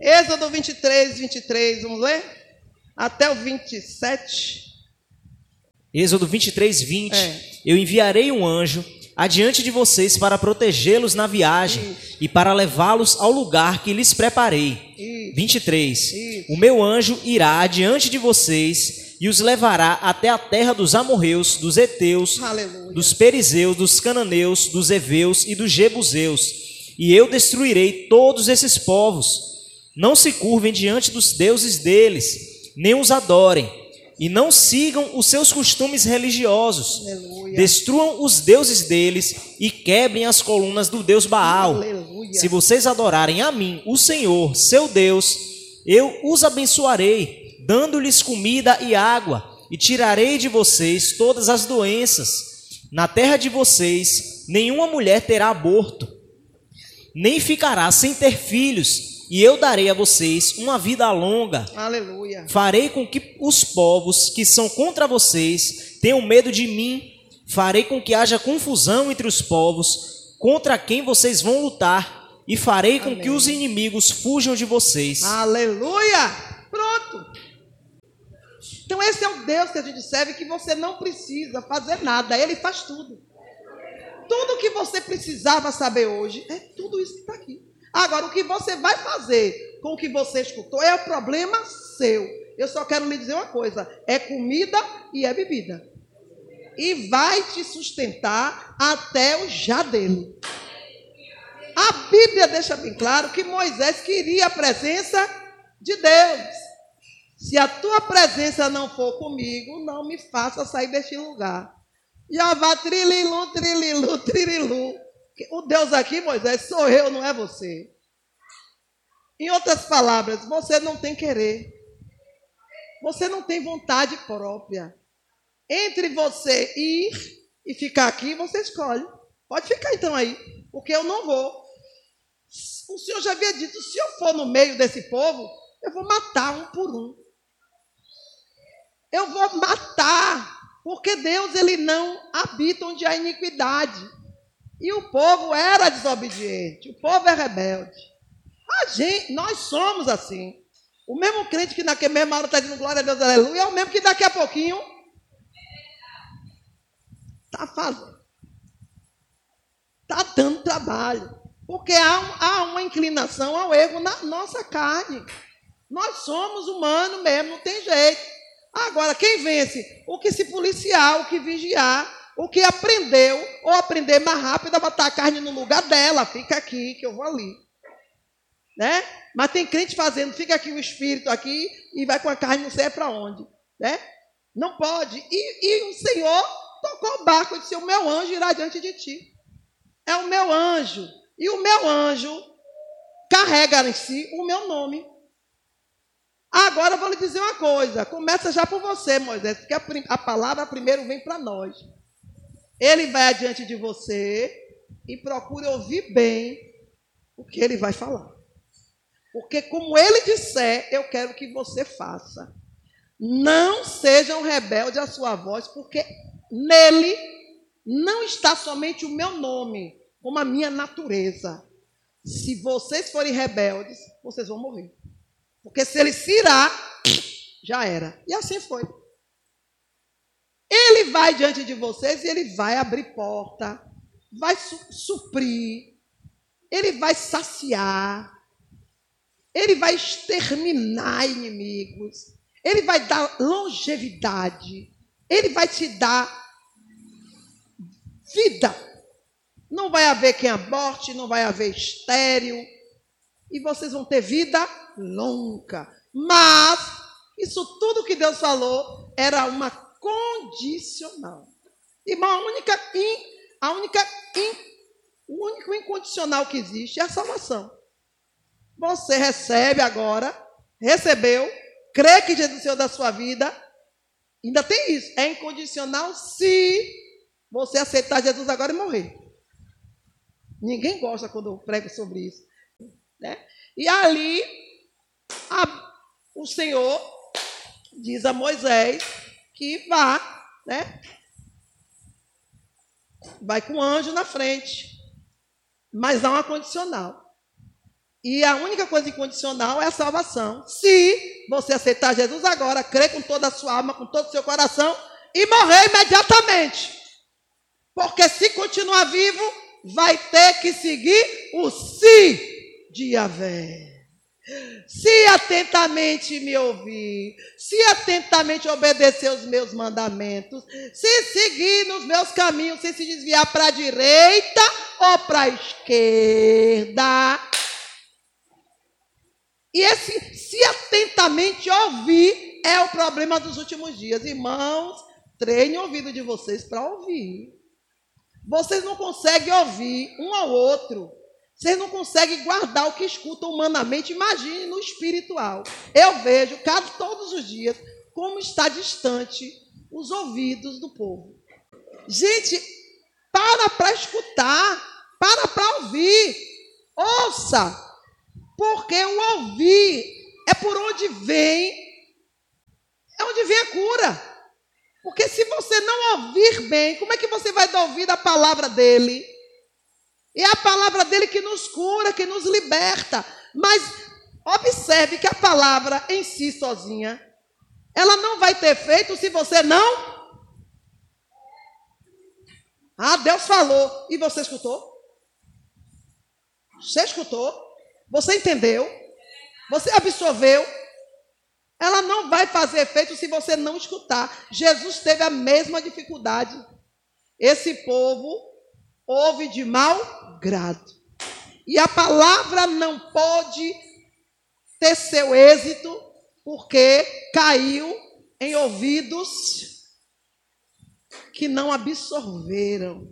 Êxodo 23, 23, vamos ler? Até o 27. Êxodo 23, 20. É. Eu enviarei um anjo adiante de vocês para protegê-los na viagem e para levá-los ao lugar que lhes preparei. Isso. 23. Isso. O meu anjo irá adiante de vocês e os levará até a terra dos amorreus, dos heteus, Aleluia. dos perizeus, dos cananeus, dos heveus e dos jebuseus. E eu destruirei todos esses povos. Não se curvem diante dos deuses deles, nem os adorem, e não sigam os seus costumes religiosos. Aleluia. Destruam os deuses deles e quebrem as colunas do deus Baal. Aleluia. Se vocês adorarem a mim, o Senhor, seu Deus, eu os abençoarei, dando-lhes comida e água, e tirarei de vocês todas as doenças. Na terra de vocês, nenhuma mulher terá aborto, nem ficará sem ter filhos, e eu darei a vocês uma vida longa. Aleluia. Farei com que os povos que são contra vocês tenham medo de mim. Farei com que haja confusão entre os povos contra quem vocês vão lutar. E farei com Amém. que os inimigos fujam de vocês. Aleluia! Pronto. Então esse é o Deus que a gente serve que você não precisa fazer nada, ele faz tudo. Tudo que você precisava saber hoje é tudo isso que está aqui. Agora, o que você vai fazer com o que você escutou é o problema seu. Eu só quero lhe dizer uma coisa: é comida e é bebida. E vai te sustentar até o já dele. A Bíblia deixa bem claro que Moisés queria a presença de Deus. Se a tua presença não for comigo, não me faça sair deste lugar. Já vá trililu, trililu, trililu. O Deus aqui, Moisés, sou eu, não é você. Em outras palavras, você não tem querer. Você não tem vontade própria. Entre você ir e ficar aqui, você escolhe. Pode ficar então aí, porque eu não vou. O Senhor já havia dito: se eu for no meio desse povo, eu vou matar um por um. Eu vou matar, porque Deus ele não habita onde há iniquidade. E o povo era desobediente, o povo é rebelde. A gente, nós somos assim. O mesmo crente que naquela mesma hora está dizendo glória a Deus, aleluia, é o mesmo que daqui a pouquinho está fazendo. Está dando trabalho. Porque há, há uma inclinação ao erro na nossa carne. Nós somos humanos mesmo, não tem jeito. Agora, quem vence? O que se policiar, o que vigiar, o que aprendeu, ou aprender mais rápido a botar a carne no lugar dela. Fica aqui, que eu vou ali. Né? Mas tem crente fazendo, fica aqui o espírito aqui e vai com a carne não sei para onde. Né? Não pode. E, e o Senhor tocou o barco e disse: O meu anjo irá diante de ti. É o meu anjo. E o meu anjo carrega em si o meu nome. Agora eu vou lhe dizer uma coisa. Começa já por você, Moisés, porque a, a palavra primeiro vem para nós. Ele vai adiante de você e procure ouvir bem o que ele vai falar. Porque como ele disser, eu quero que você faça. Não sejam rebeldes à sua voz, porque nele não está somente o meu nome, como a minha natureza. Se vocês forem rebeldes, vocês vão morrer. Porque se ele se irá, já era. E assim foi. Ele vai diante de vocês e ele vai abrir porta, vai su suprir, ele vai saciar, ele vai exterminar inimigos, ele vai dar longevidade, ele vai te dar vida. Não vai haver quem aborte, não vai haver estéreo, e vocês vão ter vida longa. Mas isso tudo que Deus falou era uma condicional. Irmão, a única, in, a única in, o único incondicional que existe é a salvação. Você recebe agora, recebeu, crê que Jesus é o da sua vida. Ainda tem isso. É incondicional se você aceitar Jesus agora e morrer. Ninguém gosta quando eu prego sobre isso. Né? E ali, a- o Senhor diz a Moisés que vá, né? Vai com o anjo na frente. Mas há uma condicional. E a única coisa incondicional é a salvação. Se você aceitar Jesus agora, crer com toda a sua alma, com todo o seu coração e morrer imediatamente. Porque se continuar vivo, vai ter que seguir o si de Yahvé. Se atentamente me ouvir, se atentamente obedecer os meus mandamentos, se seguir nos meus caminhos, sem se desviar para a direita ou para a esquerda. E esse se atentamente ouvir é o problema dos últimos dias. Irmãos, treine o ouvido de vocês para ouvir. Vocês não conseguem ouvir um ao outro vocês não conseguem guardar o que escutam humanamente, imagine no espiritual. Eu vejo cada, todos os dias como está distante os ouvidos do povo. Gente, para para escutar, para para ouvir. Ouça, porque o ouvir é por onde vem, é onde vem a cura. Porque se você não ouvir bem, como é que você vai dar ouvido à palavra dele? É a palavra dele que nos cura, que nos liberta. Mas observe que a palavra em si sozinha, ela não vai ter feito se você não. Ah, Deus falou. E você escutou? Você escutou? Você entendeu? Você absorveu? Ela não vai fazer efeito se você não escutar. Jesus teve a mesma dificuldade. Esse povo ouve de mau grado. E a palavra não pode ter seu êxito porque caiu em ouvidos que não absorveram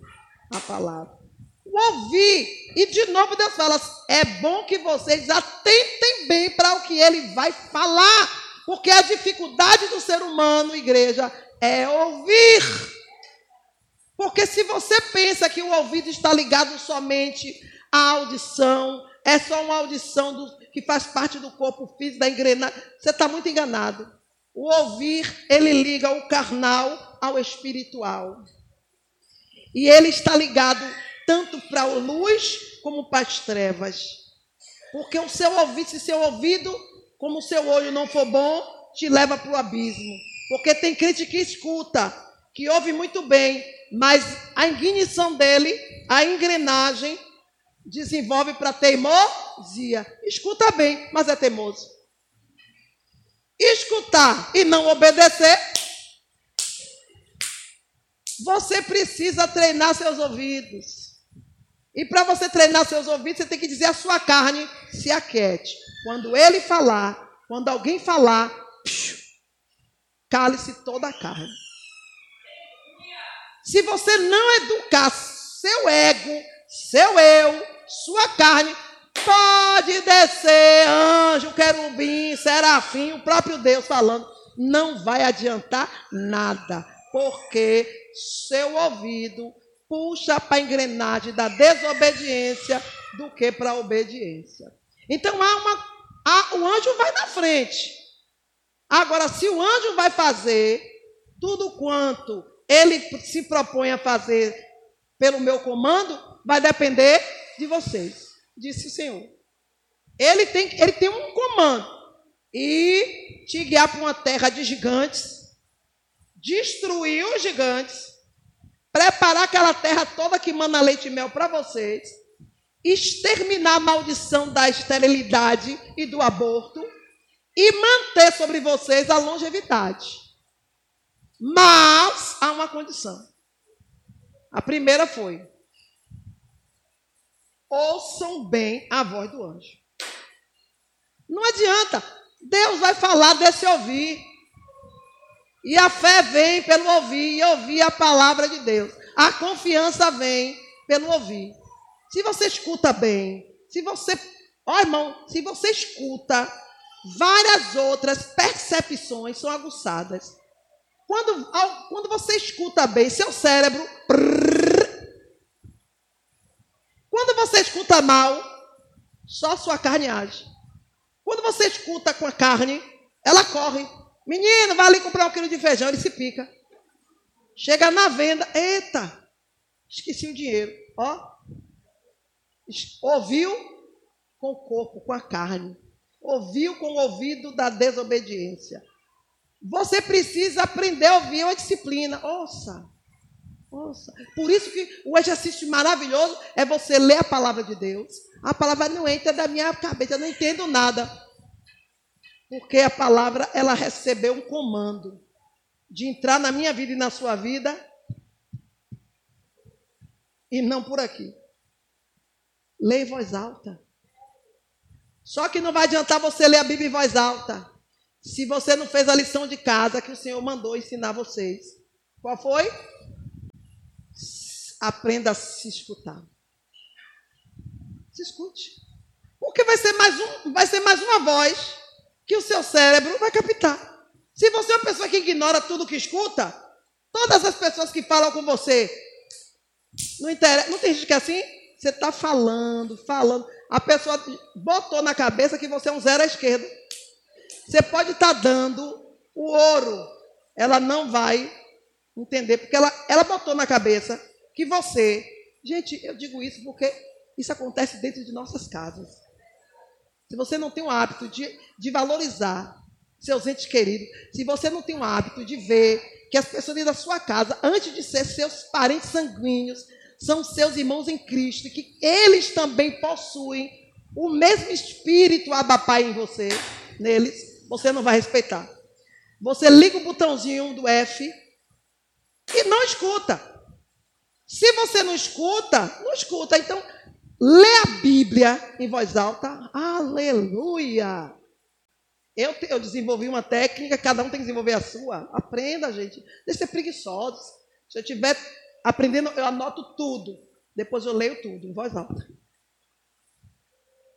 a palavra. Ouvir, e de novo Deus fala: é bom que vocês atentem bem para o que ele vai falar, porque a dificuldade do ser humano, igreja, é ouvir. Porque se você pensa que o ouvido está ligado somente à audição, é só uma audição do, que faz parte do corpo físico, da engrenagem, você está muito enganado. O ouvir, ele liga o carnal ao espiritual. E ele está ligado tanto para a luz como para as trevas. Porque o seu ouvido, se seu ouvido, como o seu olho não for bom, te leva para o abismo. Porque tem crente que escuta, que ouve muito bem, mas a ignição dele, a engrenagem, desenvolve para teimosia. Escuta bem, mas é teimoso. Escutar e não obedecer, você precisa treinar seus ouvidos. E para você treinar seus ouvidos, você tem que dizer a sua carne se aquiete. Quando ele falar, quando alguém falar, cale-se toda a carne. Se você não educar seu ego, seu eu, sua carne, pode descer anjo, querubim, serafim, o próprio Deus falando, não vai adiantar nada, porque seu ouvido puxa para a engrenagem da desobediência do que para a obediência. Então há uma, há, o anjo vai na frente. Agora, se o anjo vai fazer tudo quanto ele se propõe a fazer pelo meu comando, vai depender de vocês, disse o Senhor. Ele tem, ele tem um comando e te guiar para uma terra de gigantes, destruir os gigantes, preparar aquela terra toda que manda leite e mel para vocês, exterminar a maldição da esterilidade e do aborto e manter sobre vocês a longevidade. Mas há uma condição. A primeira foi: ouçam bem a voz do anjo. Não adianta. Deus vai falar desse ouvir. E a fé vem pelo ouvir e ouvir a palavra de Deus. A confiança vem pelo ouvir. Se você escuta bem, se você, ó irmão, se você escuta, várias outras percepções são aguçadas. Quando, quando você escuta bem, seu cérebro. quando você escuta mal, só sua carne age. Quando você escuta com a carne, ela corre. Menino, vai ali comprar um quilo de feijão, ele se pica. Chega na venda, eita, esqueci o dinheiro. Ó, ouviu, com o corpo, com a carne. Ouviu com o ouvido da desobediência. Você precisa aprender a ouvir uma disciplina. Ouça. Ouça. Por isso que o exercício maravilhoso é você ler a palavra de Deus. A palavra não entra da minha cabeça, eu não entendo nada. Porque a palavra, ela recebeu um comando de entrar na minha vida e na sua vida e não por aqui. Leia em voz alta. Só que não vai adiantar você ler a Bíblia em voz alta se você não fez a lição de casa que o Senhor mandou ensinar vocês. Qual foi? Aprenda a se escutar. Se escute. Porque vai ser mais, um, vai ser mais uma voz que o seu cérebro vai captar. Se você é uma pessoa que ignora tudo que escuta, todas as pessoas que falam com você, não, interessa, não tem gente que é assim? Você está falando, falando. A pessoa botou na cabeça que você é um zero à esquerda. Você pode estar tá dando o ouro, ela não vai entender, porque ela, ela botou na cabeça que você. Gente, eu digo isso porque isso acontece dentro de nossas casas. Se você não tem o hábito de, de valorizar seus entes queridos, se você não tem o hábito de ver que as pessoas da sua casa, antes de ser seus parentes sanguíneos, são seus irmãos em Cristo, que eles também possuem o mesmo espírito abapai em você, neles, você não vai respeitar. Você liga o botãozinho do F e não escuta. Se você não escuta, não escuta. Então, lê a Bíblia em voz alta. Aleluia! Eu, eu desenvolvi uma técnica, cada um tem que desenvolver a sua. Aprenda, gente. Deixa de ser preguiçosos. Se eu estiver aprendendo, eu anoto tudo. Depois eu leio tudo, em voz alta.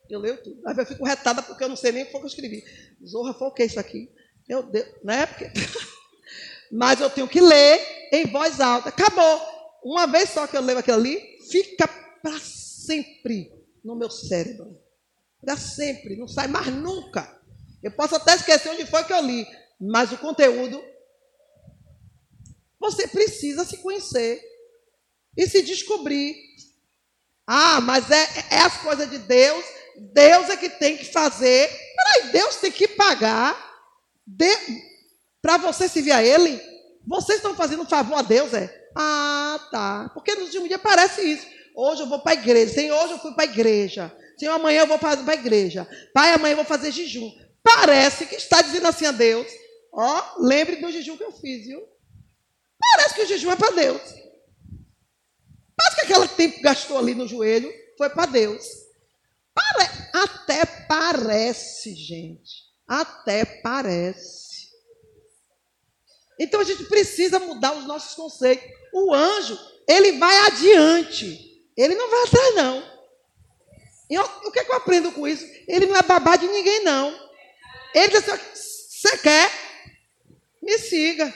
Eu leio tudo. Aí eu fico retada porque eu não sei nem o que foi que eu escrevi. Zorra, foi o que isso aqui? Meu Deus, né? Porque... Mas eu tenho que ler em voz alta. Acabou. Uma vez só que eu leio aquilo ali, fica para sempre no meu cérebro. Para sempre. Não sai mais nunca. Eu posso até esquecer onde foi que eu li, mas o conteúdo. Você precisa se conhecer e se descobrir. Ah, mas é, é as coisas de Deus. Deus é que tem que fazer. Peraí, Deus tem que pagar de... para você servir a Ele. Vocês estão fazendo um favor a Deus, é? Ah, tá. Porque no último dia parece isso. Hoje eu vou para a igreja. Senhor, hoje eu fui para a igreja. Senhor, amanhã eu vou para a igreja. Pai, amanhã eu vou fazer jejum. Parece que está dizendo assim a Deus: Ó, lembre do jejum que eu fiz, viu? Parece que o jejum é para Deus. Parece que aquele tempo que gastou ali no joelho foi para Deus. Pare... Até parece, gente. Até parece. Então a gente precisa mudar os nossos conceitos. O anjo, ele vai adiante. Ele não vai atrás, não. E eu, o que, é que eu aprendo com isso? Ele não é babá de ninguém, não. Ele disse: Você quer? Me siga.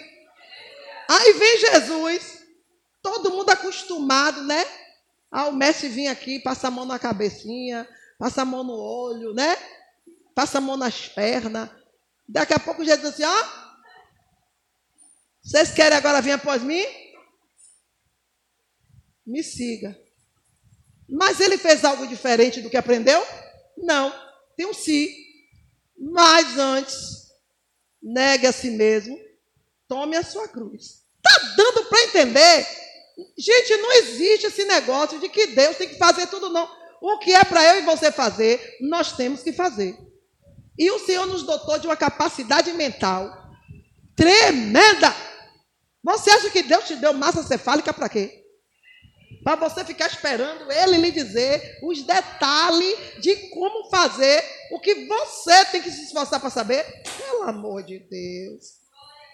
Aí vem Jesus, todo mundo acostumado, né? Ah, o mestre vinha aqui, passa a mão na cabecinha, passa a mão no olho, né? Passa a mão nas pernas. Daqui a pouco Jesus diz assim: Ó, vocês querem agora vir após mim? Me siga. Mas ele fez algo diferente do que aprendeu? Não. Tem um si. Mas antes, negue a si mesmo, tome a sua cruz. Está dando para entender? Gente, não existe esse negócio de que Deus tem que fazer tudo, não. O que é para eu e você fazer, nós temos que fazer. E o Senhor nos dotou de uma capacidade mental tremenda. Você acha que Deus te deu massa cefálica para quê? para você ficar esperando ele lhe dizer os detalhes de como fazer o que você tem que se esforçar para saber. Pelo amor de Deus.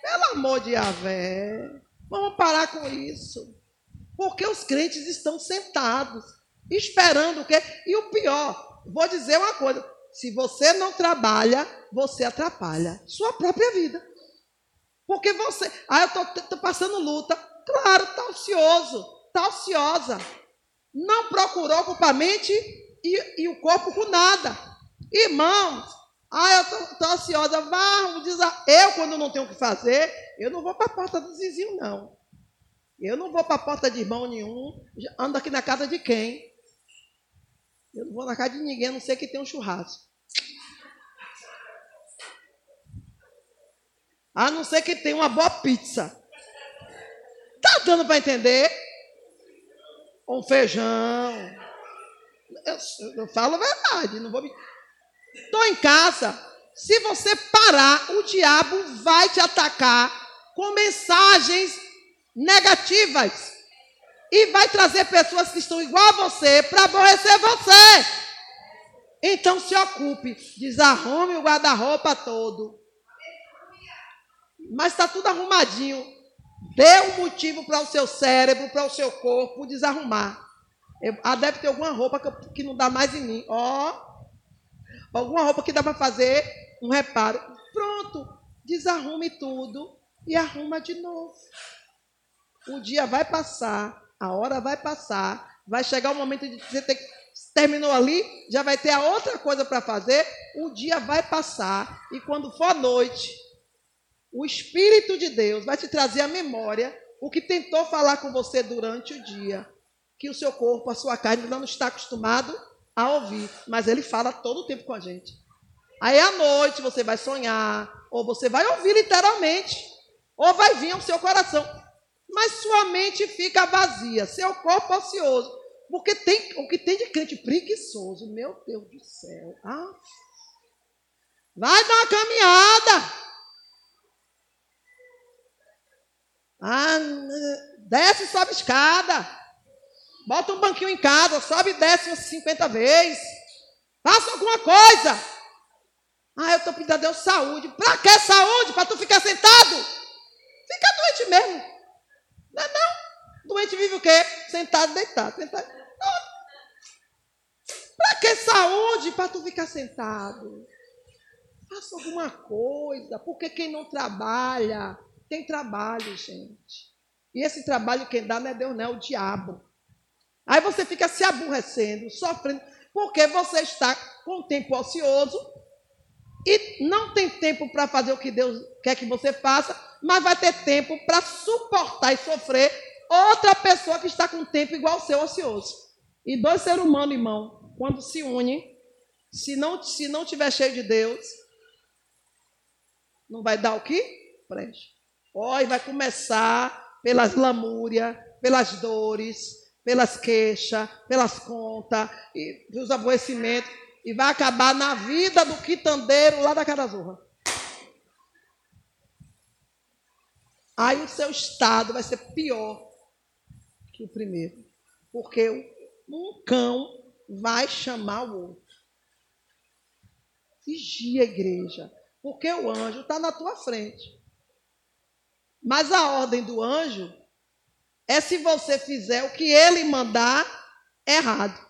Pelo amor de Yahvé. Vamos parar com isso. Porque os crentes estão sentados, esperando o quê? E o pior, vou dizer uma coisa: se você não trabalha, você atrapalha sua própria vida. Porque você, ah, eu estou passando luta. Claro, está ansioso está ociosa. Não procurou com a mente e, e, o corpo com nada. Irmãos, ah, eu estou ansiosa. Vá, eu, quando não tenho o que fazer, eu não vou para a porta dos vizinhos, não. Eu não vou para a porta de irmão nenhum. Ando aqui na casa de quem? Eu não vou na casa de ninguém, a não ser que tenha um churrasco. A não ser que tenha uma boa pizza. Tá dando para entender? Um feijão. Eu, eu, falo a verdade, não vou me. Estou em casa. Se você parar, o diabo vai te atacar com mensagens negativas. E vai trazer pessoas que estão igual a você para aborrecer você. Então se ocupe, desarrume o guarda-roupa todo. Mas está tudo arrumadinho. Dê um motivo para o seu cérebro, para o seu corpo desarrumar. Ah, deve ter alguma roupa que, que não dá mais em mim. Ó, oh, alguma roupa que dá para fazer um reparo. Pronto, desarrume tudo e arruma de novo. O dia vai passar, a hora vai passar, vai chegar o momento de você ter terminou ali, já vai ter a outra coisa para fazer, o dia vai passar e quando for noite, o Espírito de Deus vai te trazer à memória o que tentou falar com você durante o dia, que o seu corpo, a sua carne não está acostumado a ouvir, mas ele fala todo o tempo com a gente. Aí à noite você vai sonhar, ou você vai ouvir literalmente, ou vai vir ao seu coração. Mas sua mente fica vazia, seu corpo ocioso. Porque tem o que tem de crente preguiçoso, meu Deus do céu. Ah, vai dar uma caminhada. Ah, desce e sobe escada. Bota um banquinho em casa, sobe e desce umas 50 vezes. Faça alguma coisa. Ah, eu estou pedindo a Deus saúde. Para que saúde? Para tu ficar sentado? Fica doente mesmo. Não não? Doente vive o quê? Sentado, deitado. Sentado. Para que saúde? Para tu ficar sentado. Faça alguma coisa. Porque quem não trabalha, tem trabalho, gente. E esse trabalho quem dá não é Deus, não, é o diabo. Aí você fica se aborrecendo, sofrendo, porque você está com o tempo ocioso e não tem tempo para fazer o que Deus quer que você faça, mas vai ter tempo para suportar e sofrer outra pessoa que está com tempo igual ao seu ocioso. E dois seres humanos, irmão, quando se unem, se não, se não tiver cheio de Deus, não vai dar o que? Preste. Ó, e vai começar pelas lamúrias, pelas dores, pelas queixas, pelas contas, e pelos aborrecimentos e vai acabar na vida do quitandeiro lá da Carazorra. Aí o seu estado vai ser pior que o primeiro. Porque um cão vai chamar o outro. Vigia igreja. Porque o anjo está na tua frente. Mas a ordem do anjo é se você fizer o que ele mandar errado.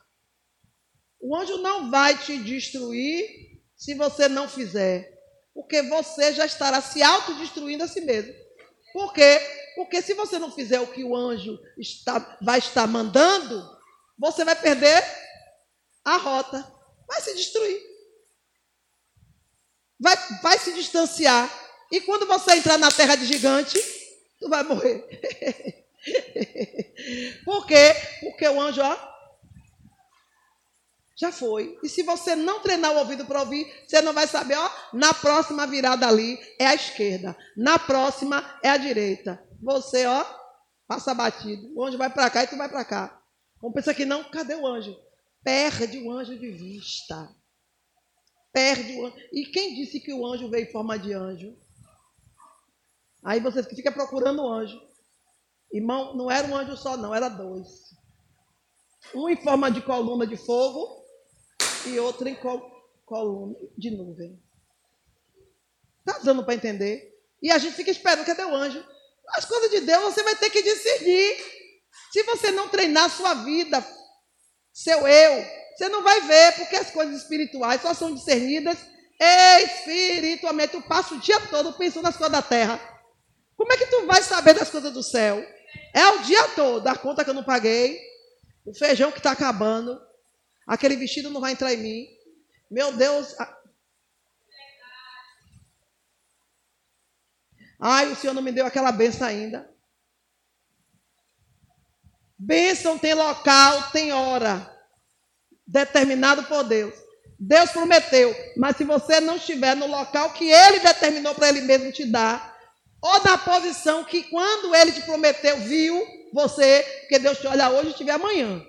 O anjo não vai te destruir se você não fizer. Porque você já estará se autodestruindo a si mesmo. Por quê? Porque se você não fizer o que o anjo está, vai estar mandando, você vai perder a rota. Vai se destruir. Vai, vai se distanciar. E quando você entrar na terra de gigante, tu vai morrer. Por quê? Porque o anjo, ó, já foi. E se você não treinar o ouvido para ouvir, você não vai saber, ó, na próxima virada ali é a esquerda, na próxima é a direita. Você, ó, passa batido. O anjo vai para cá e tu vai para cá. Vamos pensar que não, cadê o anjo? Perde o anjo de vista. Perde o anjo. E quem disse que o anjo veio em forma de anjo? Aí você fica procurando o anjo. Irmão, não era um anjo só, não, era dois. Um em forma de coluna de fogo e outra em col coluna de nuvem. Está dando para entender? E a gente fica esperando, cadê o anjo? As coisas de Deus você vai ter que discernir. Se você não treinar sua vida, seu eu, você não vai ver, porque as coisas espirituais só são discernidas espiritualmente. Tu passa o dia todo pensando nas coisas da terra. Como é que tu vai saber das coisas do céu? É o dia todo, a conta que eu não paguei, o feijão que está acabando, Aquele vestido não vai entrar em mim. Meu Deus. Ai, o Senhor não me deu aquela benção ainda. Bênção tem local, tem hora. determinado por Deus. Deus prometeu, mas se você não estiver no local que ele determinou para ele mesmo te dar, ou na posição que quando ele te prometeu, viu você, porque Deus te olha hoje e estiver amanhã.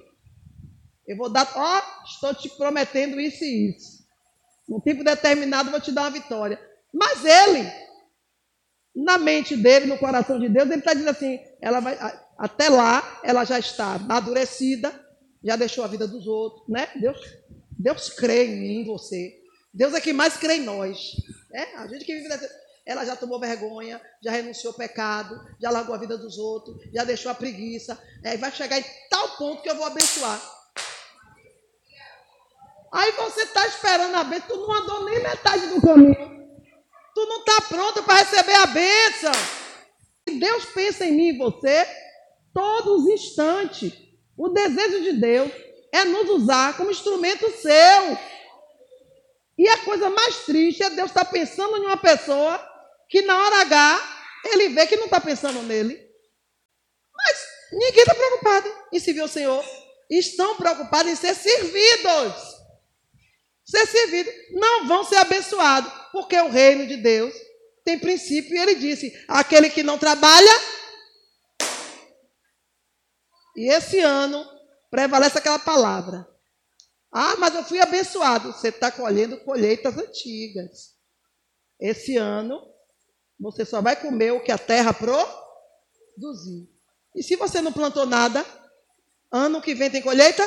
Eu vou dar, ó, estou te prometendo isso e isso. Num tempo determinado, vou te dar uma vitória. Mas ele, na mente dele, no coração de Deus, ele está dizendo assim: ela vai, até lá, ela já está amadurecida, já deixou a vida dos outros, né? Deus, Deus crê em mim, em você. Deus é que mais crê em nós. Né? A gente que vive nessa, ela já tomou vergonha, já renunciou ao pecado, já largou a vida dos outros, já deixou a preguiça. É, vai chegar em tal ponto que eu vou abençoar. Aí você está esperando a bênção, tu não andou nem metade do caminho. Tu não está pronto para receber a bênção. Deus pensa em mim e você todos os instantes. O desejo de Deus é nos usar como instrumento seu. E a coisa mais triste é Deus estar tá pensando em uma pessoa que na hora H ele vê que não está pensando nele. Mas ninguém está preocupado em servir o Senhor. Estão preocupados em ser servidos. Ser servidos. Não vão ser abençoados. Porque o reino de Deus tem princípio. E ele disse: aquele que não trabalha. E esse ano prevalece aquela palavra. Ah, mas eu fui abençoado. Você está colhendo colheitas antigas. Esse ano você só vai comer o que a terra produziu. E se você não plantou nada, ano que vem tem colheita?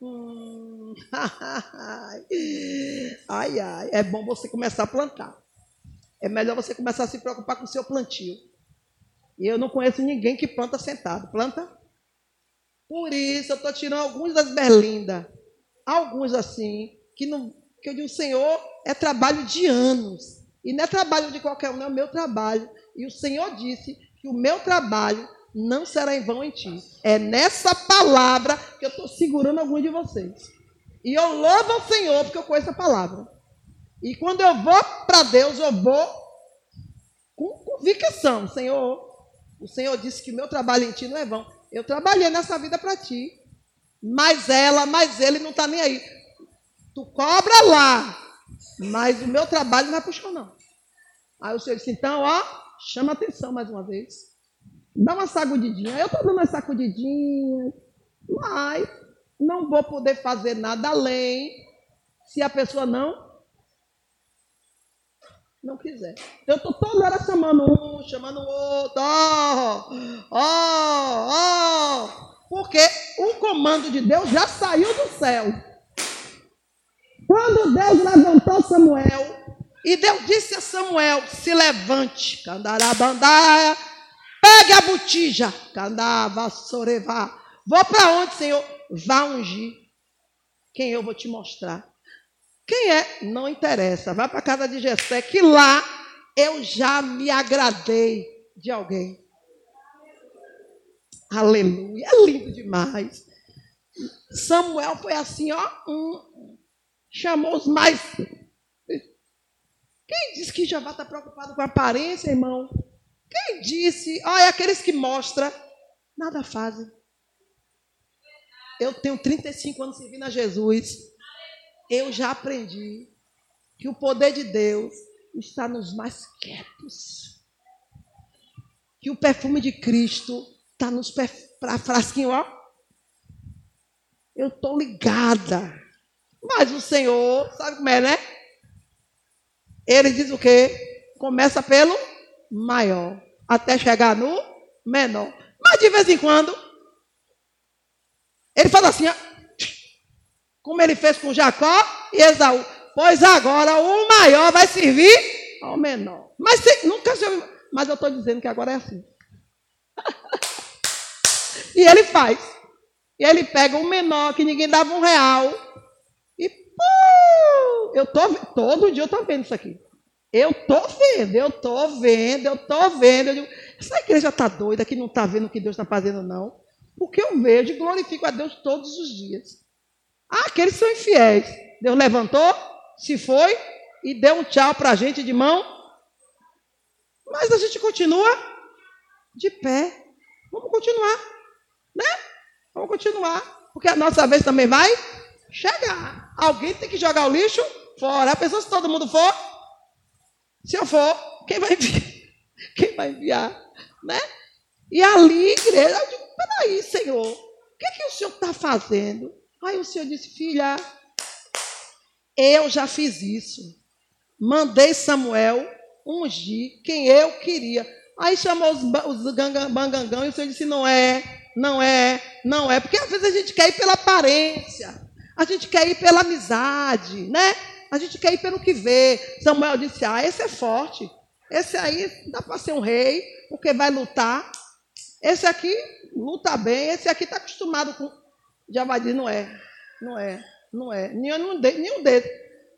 Hum, ai, ai, é bom você começar a plantar. É melhor você começar a se preocupar com o seu plantio. E eu não conheço ninguém que planta sentado. Planta? Por isso eu estou tirando alguns das berlindas. Alguns assim, que, não, que eu digo, Senhor, é trabalho de anos. E não é trabalho de qualquer um, é o meu trabalho. E o Senhor disse que o meu trabalho não será em vão em ti. É nessa palavra que eu estou segurando alguns de vocês. E eu louvo ao Senhor porque eu conheço a palavra. E quando eu vou para Deus, eu vou com convicção. Senhor, o Senhor disse que meu trabalho em ti não é vão. Eu trabalhei nessa vida para ti. Mas ela, mas ele não está nem aí. Tu cobra lá. Mas o meu trabalho não vai puxar, não. Aí o senhor disse, então, ó, chama atenção mais uma vez. Dá uma sacudidinha. Eu estou dando uma sacudidinha, mas não vou poder fazer nada além se a pessoa não não quiser. Eu estou toda hora chamando um, chamando o outro, ó, ó, ó, porque o comando de Deus já saiu do céu. Quando Deus levantou Samuel, e Deus disse a Samuel: se levante, candarabandá, pegue a botija, candava, sorevá. Vou para onde, Senhor? Vá ungir. Quem eu vou te mostrar. Quem é? Não interessa. Vá para a casa de Jessé, que lá eu já me agradei de alguém. Aleluia. É lindo demais. Samuel foi assim, ó. Um, chamou os mais. Quem disse que Jeová está preocupado com a aparência, irmão? Quem disse? Olha, aqueles que mostram, nada fazem. Eu tenho 35 anos servindo a Jesus. Eu já aprendi que o poder de Deus está nos mais quietos. Que o perfume de Cristo está nos frasquinhos, ó. Eu estou ligada. Mas o Senhor, sabe como é, né? Ele diz o quê? Começa pelo maior, até chegar no menor. Mas de vez em quando, ele fala assim, como ele fez com Jacó e Esaú. Pois agora o maior vai servir ao menor. Mas se, nunca se ouviu. Mas eu estou dizendo que agora é assim. e ele faz. E ele pega o menor, que ninguém dava um real, Uh, eu tô todo dia eu tô vendo isso aqui. Eu tô vendo, eu tô vendo, eu tô vendo. Eu digo, essa igreja está doida que não está vendo o que Deus está fazendo, não. Porque eu vejo glorifico a Deus todos os dias. Ah, aqueles são infiéis. Deus levantou, se foi e deu um tchau para a gente de mão. Mas a gente continua de pé. Vamos continuar, né? Vamos continuar. Porque a nossa vez também vai chegar. Alguém tem que jogar o lixo fora. A pessoa, se todo mundo for, se eu for, quem vai enviar? Quem vai enviar? Né? E ali, igreja, peraí, Senhor, o que, é que o Senhor está fazendo? Aí o Senhor disse, filha, eu já fiz isso. Mandei Samuel ungir quem eu queria. Aí chamou os, os bangangão e o Senhor disse, não é, não é, não é. Porque às vezes a gente quer ir pela aparência. A gente quer ir pela amizade, né? A gente quer ir pelo que vê. Samuel disse: Ah, esse é forte. Esse aí dá para ser um rei, porque vai lutar. Esse aqui luta bem. Esse aqui está acostumado com. Já vai dizer: Não é, não é, não é. Nenhum, nenhum deles.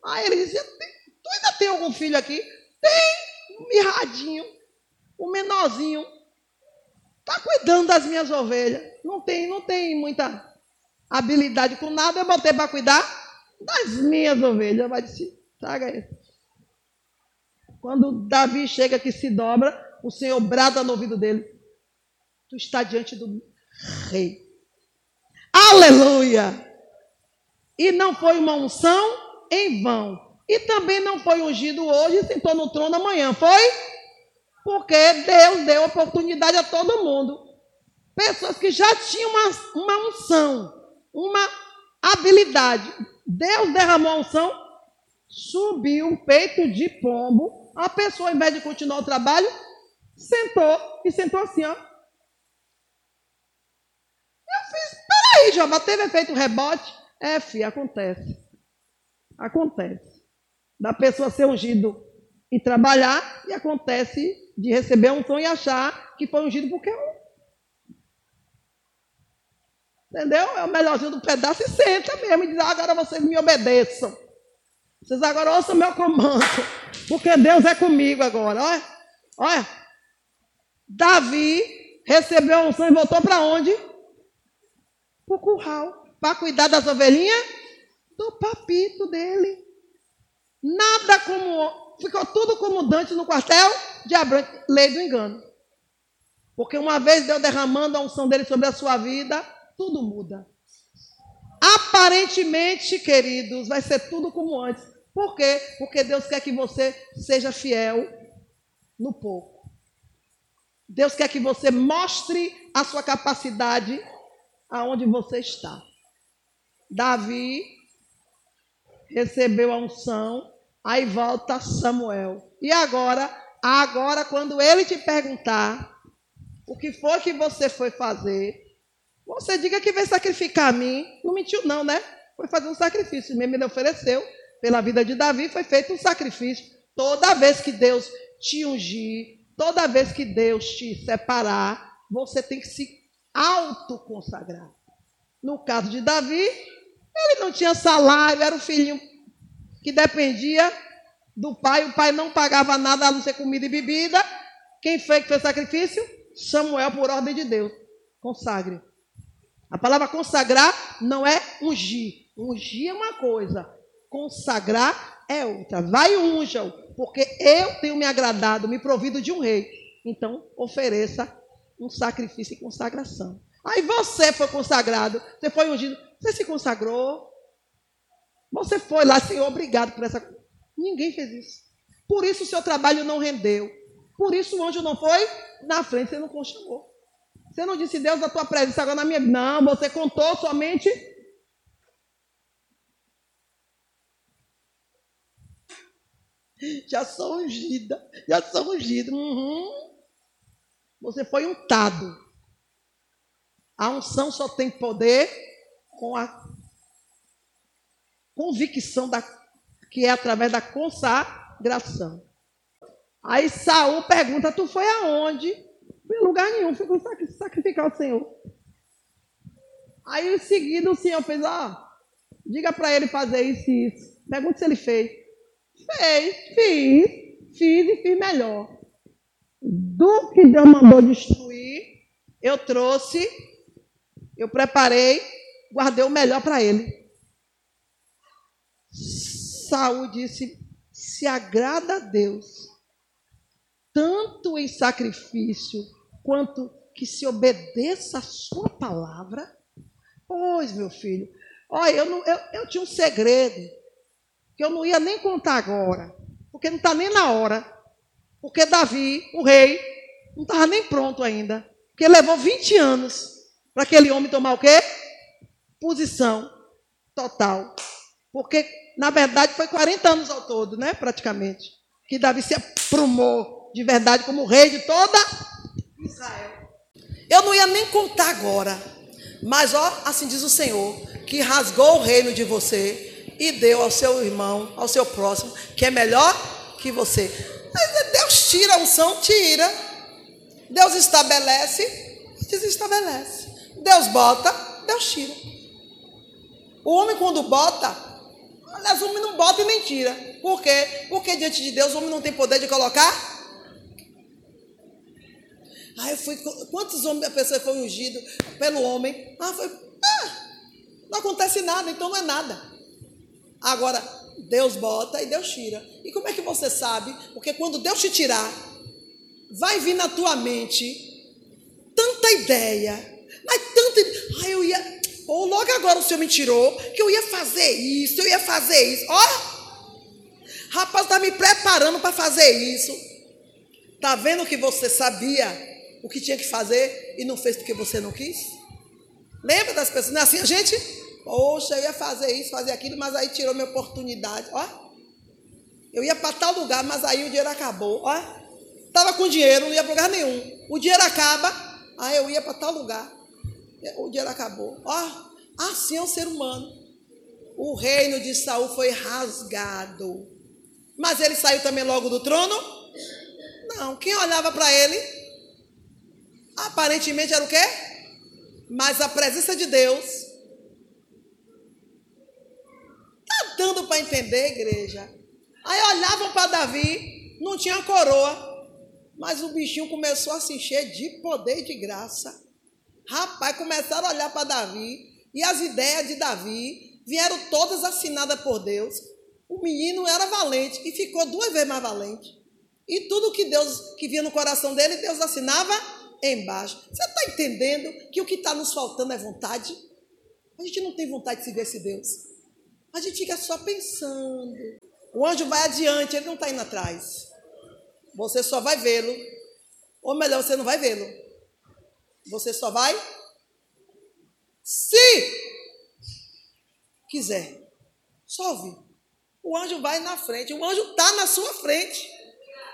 Aí ele dizia: Tu ainda tem algum filho aqui? Tem, um mirradinho, um menorzinho. Está cuidando das minhas ovelhas. Não tem, não tem muita habilidade com nada. Eu botei para cuidar das minhas ovelhas. Vai dizer, traga isso. Quando Davi chega que se dobra, o Senhor brada no ouvido dele. Tu está diante do rei. Aleluia! E não foi uma unção em vão. E também não foi ungido hoje e sentou no trono amanhã. Foi? Porque Deus deu oportunidade a todo mundo. Pessoas que já tinham uma, uma unção, uma habilidade. Deus derramou a unção, subiu um peito de pombo. A pessoa, ao invés de continuar o trabalho, sentou e sentou assim, ó. Peraí, Jeová, teve efeito rebote? É, filho, acontece. Acontece. Da pessoa ser ungido e trabalhar, e acontece de receber um som e achar que foi ungido porque é Entendeu? É o melhorzinho do pedaço e senta mesmo e diz: ah, agora vocês me obedeçam. Vocês agora ouçam meu comando. Porque Deus é comigo agora. Olha. Olha. Davi recebeu a unção e voltou para onde? Para o curral. Para cuidar das ovelhinhas do papito dele. Nada como. Ficou tudo como Dante no quartel de Abrão. Lei do engano. Porque uma vez Deus derramando a unção dele sobre a sua vida, tudo muda. Aparentemente, queridos, vai ser tudo como antes. Por quê? Porque Deus quer que você seja fiel no pouco. Deus quer que você mostre a sua capacidade aonde você está. Davi recebeu a unção, aí volta Samuel. E agora, agora quando ele te perguntar o que foi que você foi fazer, você diga que vai sacrificar a mim. Não mentiu, não, né? Foi fazer um sacrifício. Mesmo ele ofereceu. Pela vida de Davi foi feito um sacrifício. Toda vez que Deus te ungir, toda vez que Deus te separar, você tem que se autoconsagrar. No caso de Davi, ele não tinha salário, era o filhinho que dependia do pai, o pai não pagava nada a não ser comida e bebida. Quem foi que fez sacrifício? Samuel, por ordem de Deus. Consagre. A palavra consagrar não é ungir. Ungir é uma coisa, consagrar é outra. Vai e unja-o, porque eu tenho me agradado, me provido de um rei. Então, ofereça um sacrifício e consagração. Aí você foi consagrado, você foi ungido, você se consagrou. Você foi lá, Senhor, obrigado por essa. Ninguém fez isso. Por isso o seu trabalho não rendeu. Por isso o anjo não foi na frente, você não conchegou. Você não disse, Deus, a tua presença agora na minha vida. Não, você contou somente. Já sou ungida, já sou ungida. Uhum. Você foi untado. A unção só tem poder com a convicção da, que é através da consagração. Aí Saul pergunta: Tu foi aonde? Fui lugar nenhum, fui sacrificar o Senhor. Aí em seguida o Senhor fez, ó, diga para ele fazer isso e isso. Pergunta se ele fez. Fez, fiz, fiz e fiz melhor. Do que Deus mandou destruir, eu trouxe, eu preparei, guardei o melhor para ele. Saúl disse: se agrada a Deus tanto em sacrifício quanto que se obedeça a sua palavra? Pois, meu filho, Olha, eu, não, eu, eu tinha um segredo que eu não ia nem contar agora, porque não está nem na hora. Porque Davi, o rei, não estava nem pronto ainda. Porque levou 20 anos para aquele homem tomar o quê? Posição total. Porque, na verdade, foi 40 anos ao todo, né? Praticamente. Que Davi se aprumou de verdade como rei de toda Israel. Eu não ia nem contar agora. Mas, ó, assim diz o Senhor, que rasgou o reino de você e deu ao seu irmão, ao seu próximo, que é melhor que você. Mas Deus tira a unção, tira. Deus estabelece, desestabelece. Deus bota, Deus tira. O homem quando bota, aliás, o homem não bota e nem tira. Por quê? Porque diante de Deus o homem não tem poder de colocar. Ah, eu fui. Quantos homens a pessoa foi ungido pelo homem? Ah, foi. Ah, não acontece nada, então não é nada. Agora, Deus bota e Deus tira. E como é que você sabe? Porque quando Deus te tirar, vai vir na tua mente tanta ideia, mas tanta. Ah, eu ia. Ou logo agora o Senhor me tirou, que eu ia fazer isso, eu ia fazer isso. Ó! Rapaz, está me preparando para fazer isso. Está vendo que você sabia o que tinha que fazer e não fez porque você não quis? Lembra das pessoas? Não é assim, gente? Poxa, eu ia fazer isso, fazer aquilo, mas aí tirou minha oportunidade. Ó, eu ia para tal lugar, mas aí o dinheiro acabou. Ó, estava com dinheiro, não ia para lugar nenhum. O dinheiro acaba, aí eu ia para tal lugar. O dinheiro acabou. Ó, assim é o ser humano. O reino de Saul foi rasgado. Mas ele saiu também logo do trono? Não. Quem olhava para ele? Aparentemente era o quê? Mas a presença de Deus dando para entender, igreja. Aí olhavam para Davi, não tinha coroa, mas o bichinho começou a se encher de poder e de graça. Rapaz, começaram a olhar para Davi, e as ideias de Davi vieram todas assinadas por Deus. O menino era valente e ficou duas vezes mais valente. E tudo que Deus que via no coração dele, Deus assinava embaixo. Você está entendendo que o que está nos faltando é vontade? A gente não tem vontade de se ver esse Deus. A gente fica só pensando. O anjo vai adiante, ele não está indo atrás. Você só vai vê-lo. Ou melhor, você não vai vê-lo. Você só vai se quiser. Só ouvir. O anjo vai na frente. O anjo está na sua frente.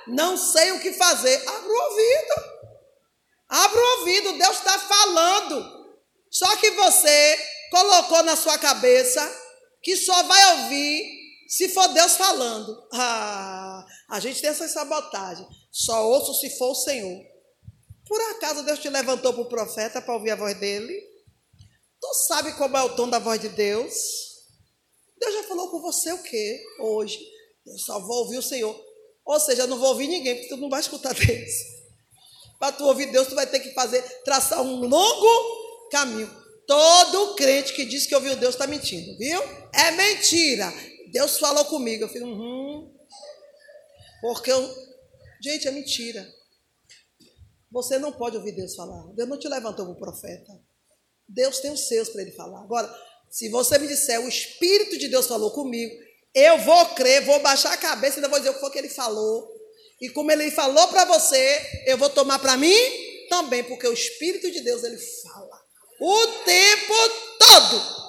Não sei o que fazer. Abra o ouvido. Abra o ouvido. Deus está falando. Só que você colocou na sua cabeça que só vai ouvir se for Deus falando. Ah, a gente tem essa sabotagem. Só ouço se for o Senhor. Por acaso Deus te levantou para o profeta para ouvir a voz dele? Tu sabe como é o tom da voz de Deus? Deus já falou com você o quê hoje? Eu só vou ouvir o Senhor. Ou seja, eu não vou ouvir ninguém, porque tu não vai escutar Deus. Para tu ouvir Deus, tu vai ter que fazer, traçar um longo caminho. Todo crente que diz que ouviu Deus está mentindo, viu? É mentira. Deus falou comigo. Eu falei, uhum. Porque eu. Gente, é mentira. Você não pode ouvir Deus falar. Deus não te levantou como profeta. Deus tem os seus para ele falar. Agora, se você me disser, o Espírito de Deus falou comigo, eu vou crer, vou baixar a cabeça e ainda vou dizer o que foi que ele falou. E como ele falou para você, eu vou tomar para mim também, porque o Espírito de Deus ele fala. O tempo todo.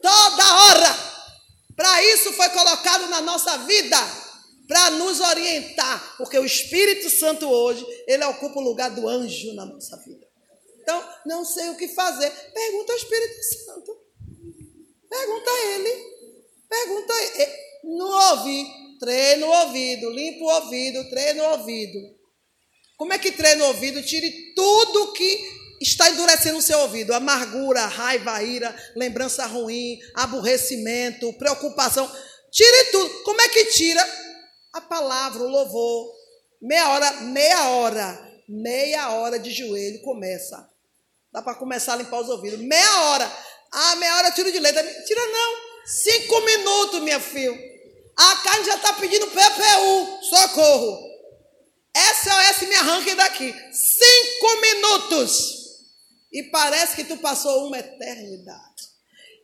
Toda hora. Para isso foi colocado na nossa vida. Para nos orientar. Porque o Espírito Santo hoje, ele ocupa o lugar do anjo na nossa vida. Então, não sei o que fazer. Pergunta ao Espírito Santo. Pergunta a ele. Pergunta a ele. No ouvido. Treina o ouvido. Limpa o ouvido. Treina o ouvido. Como é que treina o ouvido? Tire tudo que está endurecendo o seu ouvido. Amargura, raiva, ira, lembrança ruim, aborrecimento, preocupação. Tire tudo. Como é que tira? A palavra, o louvor. Meia hora, meia hora, meia hora de joelho começa. Dá para começar a limpar os ouvidos. Meia hora. Ah, meia hora tiro de leite. Tira não. Cinco minutos, minha filha. A carne já está pedindo PPU. Socorro. SOS me arranque daqui. Cinco minutos. E parece que tu passou uma eternidade.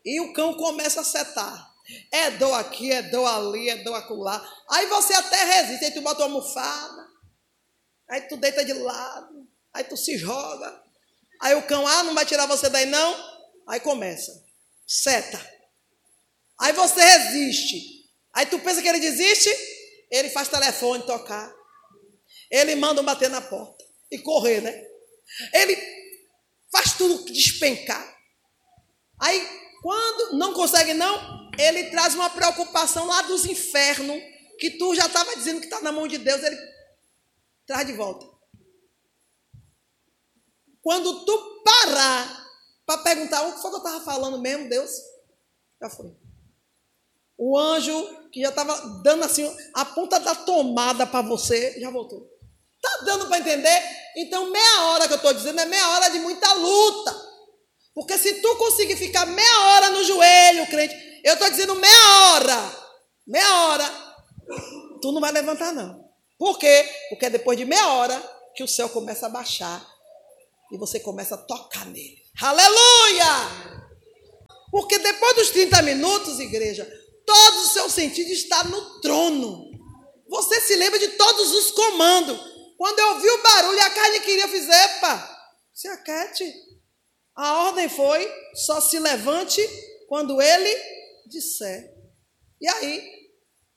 E o cão começa a setar. É dor aqui, é dor ali, é dor acolá. Aí você até resiste, aí tu bota uma almofada, aí tu deita de lado, aí tu se joga. Aí o cão, ah, não vai tirar você daí não? Aí começa, seta. Aí você resiste. Aí tu pensa que ele desiste, ele faz telefone tocar. Ele manda um bater na porta e correr, né? Ele faz tudo despencar. Aí, quando não consegue não, ele traz uma preocupação lá dos infernos, que tu já estava dizendo que está na mão de Deus, ele traz de volta. Quando tu parar para perguntar o que foi que eu estava falando mesmo, Deus, já foi. O anjo que já estava dando assim a ponta da tomada para você, já voltou. Tá dando para entender? Então, meia hora que eu estou dizendo é meia hora de muita luta. Porque se tu conseguir ficar meia hora no joelho, crente, eu estou dizendo meia hora, meia hora, tu não vai levantar, não. Por quê? Porque é depois de meia hora que o céu começa a baixar e você começa a tocar nele. Aleluia! Porque depois dos 30 minutos, igreja, todo o seu sentido está no trono. Você se lembra de todos os comandos. Quando eu ouvi o barulho, a carne queria, eu fiz, epa, se aquete. A ordem foi, só se levante quando ele disser. E aí,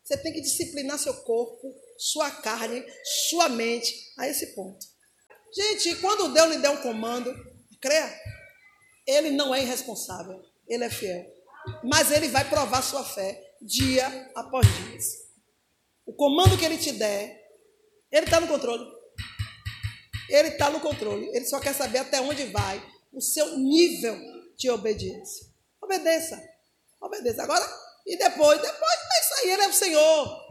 você tem que disciplinar seu corpo, sua carne, sua mente a esse ponto. Gente, quando Deus lhe der um comando, creia, ele não é irresponsável, ele é fiel. Mas ele vai provar sua fé dia após dia. O comando que ele te der, ele está no controle. Ele está no controle. Ele só quer saber até onde vai o seu nível de obediência. Obedeça. Obedeça. Agora, e depois? Depois é isso aí, ele é o Senhor.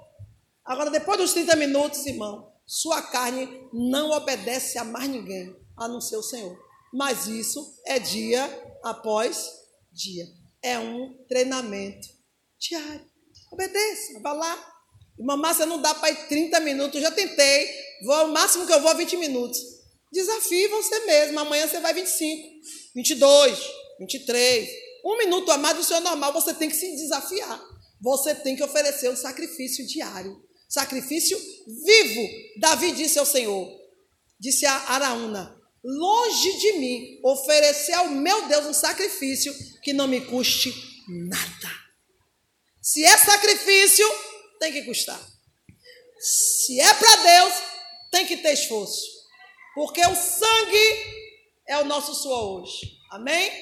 Agora, depois dos 30 minutos, irmão, sua carne não obedece a mais ninguém, a não ser o Senhor. Mas isso é dia após dia. É um treinamento diário. Obedeça, vá lá. Irmã Márcia, não dá para ir 30 minutos, já tentei. Vou, o máximo que eu vou é 20 minutos. Desafie você mesmo. Amanhã você vai 25, 22, 23. Um minuto a mais do seu normal, você tem que se desafiar. Você tem que oferecer um sacrifício diário. Sacrifício vivo. Davi disse ao Senhor, disse a Araúna, longe de mim oferecer ao meu Deus um sacrifício que não me custe nada. Se é sacrifício, tem que custar. Se é para Deus, tem que ter esforço. Porque o sangue é o nosso suor hoje. Amém?